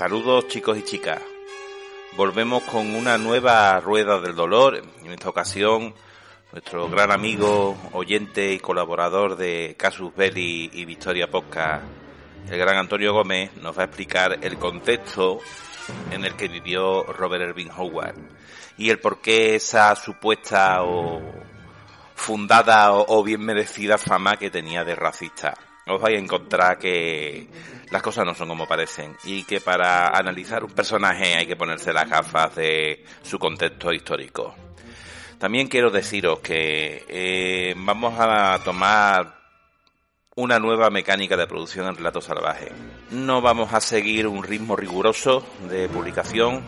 Saludos chicos y chicas. Volvemos con una nueva rueda del dolor. En esta ocasión, nuestro gran amigo, oyente y colaborador de Casus Belli y Victoria Podcast, el gran Antonio Gómez, nos va a explicar el contexto en el que vivió Robert Irving Howard y el por qué esa supuesta o fundada o bien merecida fama que tenía de racista os vais a encontrar que las cosas no son como parecen y que para analizar un personaje hay que ponerse las gafas de su contexto histórico. También quiero deciros que eh, vamos a tomar una nueva mecánica de producción en Relato Salvaje. No vamos a seguir un ritmo riguroso de publicación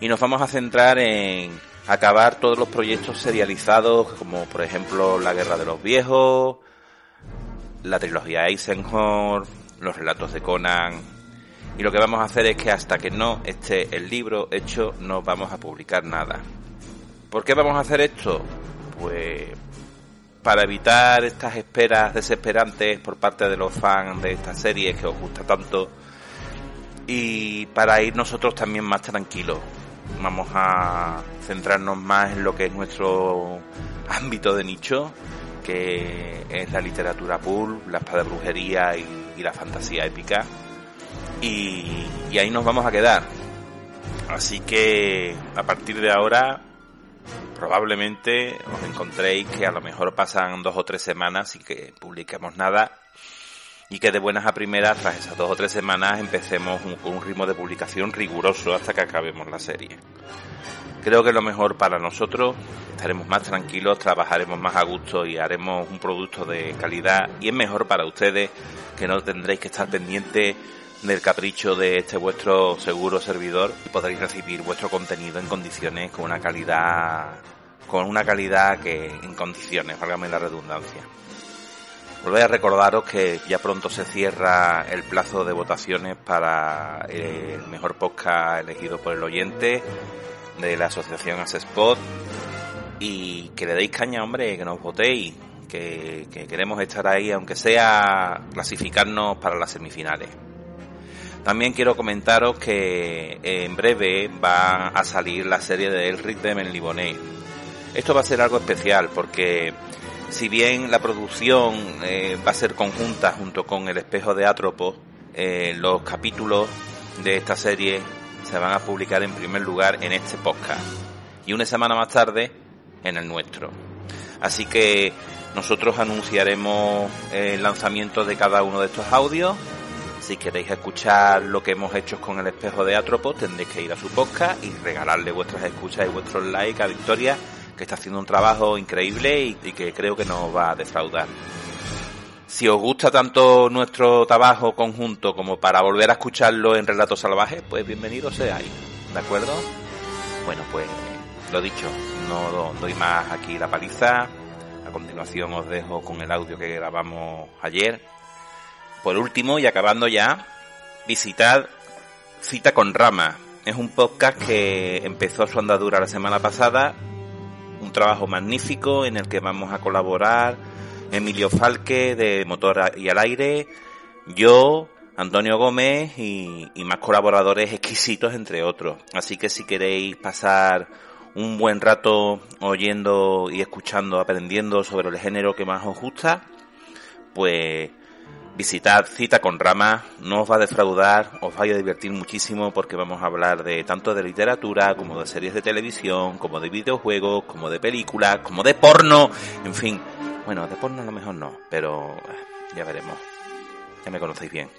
y nos vamos a centrar en acabar todos los proyectos serializados como por ejemplo La Guerra de los Viejos, la trilogía Eisenhower, los relatos de Conan. Y lo que vamos a hacer es que hasta que no esté el libro hecho, no vamos a publicar nada. ¿Por qué vamos a hacer esto? Pues para evitar estas esperas desesperantes por parte de los fans de esta serie que os gusta tanto y para ir nosotros también más tranquilos. Vamos a centrarnos más en lo que es nuestro ámbito de nicho que es la literatura pool, la espada de brujería y, la fantasía épica. Y, ahí nos vamos a quedar. Así que a partir de ahora probablemente os encontréis que a lo mejor pasan dos o tres semanas y que publiquemos nada y que de buenas a primeras, tras esas dos o tres semanas, empecemos un ritmo de publicación riguroso hasta que acabemos la serie. Creo que es lo mejor para nosotros, estaremos más tranquilos, trabajaremos más a gusto y haremos un producto de calidad. Y es mejor para ustedes que no tendréis que estar pendientes del capricho de este vuestro seguro servidor y podréis recibir vuestro contenido en condiciones con una calidad con una calidad que en condiciones, válgame la redundancia. Volver a recordaros que ya pronto se cierra el plazo de votaciones para el mejor podcast elegido por el oyente de la asociación Spot y que le deis caña, hombre, que nos votéis, que, queremos estar ahí, aunque sea clasificarnos para las semifinales. También quiero comentaros que en breve va a salir la serie de Elric de Menliboné. Esto va a ser algo especial porque si bien la producción eh, va a ser conjunta junto con El espejo de Atropos, eh, los capítulos de esta serie se van a publicar en primer lugar en este podcast y una semana más tarde en el nuestro. Así que nosotros anunciaremos el lanzamiento de cada uno de estos audios. Si queréis escuchar lo que hemos hecho con el espejo de Atropos, tendréis que ir a su podcast y regalarle vuestras escuchas y vuestros likes a Victoria, que está haciendo un trabajo increíble y, que creo que nos va a defraudar. Si os gusta tanto nuestro trabajo conjunto como para volver a escucharlo en Relatos Salvajes, pues bienvenidos seáis, ¿de acuerdo? Bueno, pues lo dicho, no doy más aquí la paliza. A continuación os dejo con el audio que grabamos ayer. Por último, y acabando ya, visitad Cita con Rama. Es un podcast que empezó su andadura la semana pasada. Un trabajo magnífico en el que vamos a colaborar Emilio Falque de Motor y al Aire, yo, Antonio Gómez y, más colaboradores exquisitos entre otros. Así que si queréis pasar un buen rato oyendo y escuchando, aprendiendo sobre el género que más os gusta, pues Visitad Cita con Rama, no os va a defraudar, os va a divertir muchísimo porque vamos a hablar de tanto de literatura como de series de televisión, como de videojuegos, como de películas, como de porno, en fin. Bueno, de porno a lo mejor no, pero eh, ya veremos. Ya me conocéis bien.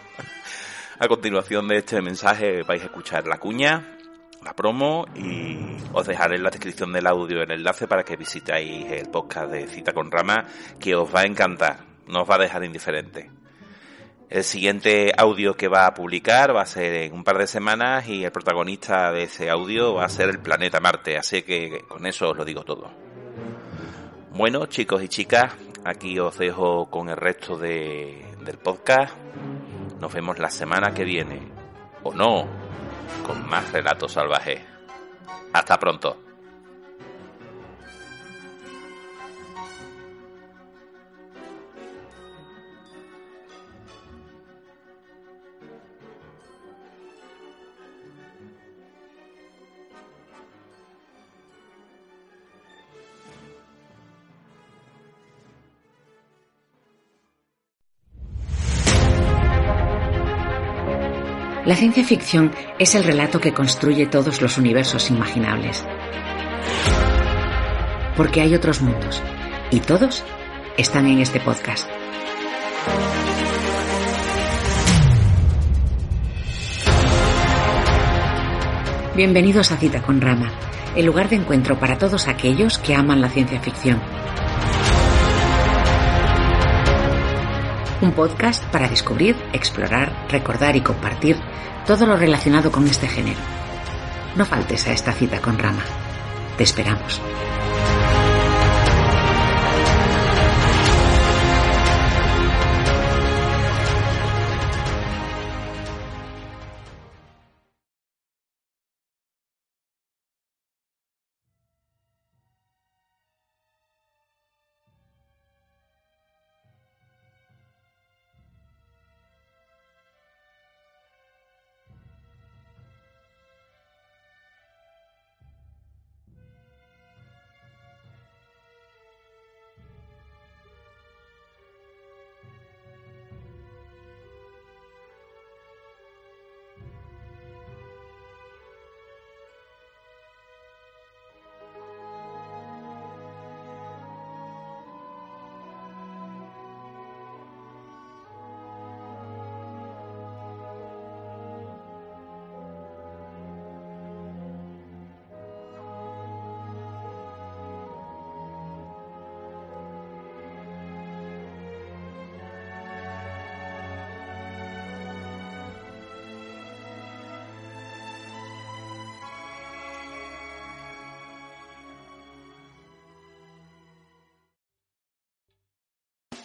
a continuación de este mensaje vais a escuchar la cuña, la promo y os dejaré en la descripción del audio el enlace para que visitéis el podcast de Cita con Rama que os va a encantar no os va a dejar indiferente. El siguiente audio que va a publicar va a ser en un par de semanas y el protagonista de ese audio va a ser el planeta Marte, así que con eso os lo digo todo. Bueno, chicos y chicas, aquí os dejo con el resto de, del podcast. Nos vemos la semana que viene, o no, con más relatos salvajes. Hasta pronto. La ciencia ficción es el relato que construye todos los universos imaginables. Porque hay otros mundos, y todos están en este podcast. Bienvenidos a Cita con Rama, el lugar de encuentro para todos aquellos que aman la ciencia ficción. Un podcast para descubrir, explorar, recordar y compartir todo lo relacionado con este género. No faltes a esta cita con Rama. Te esperamos.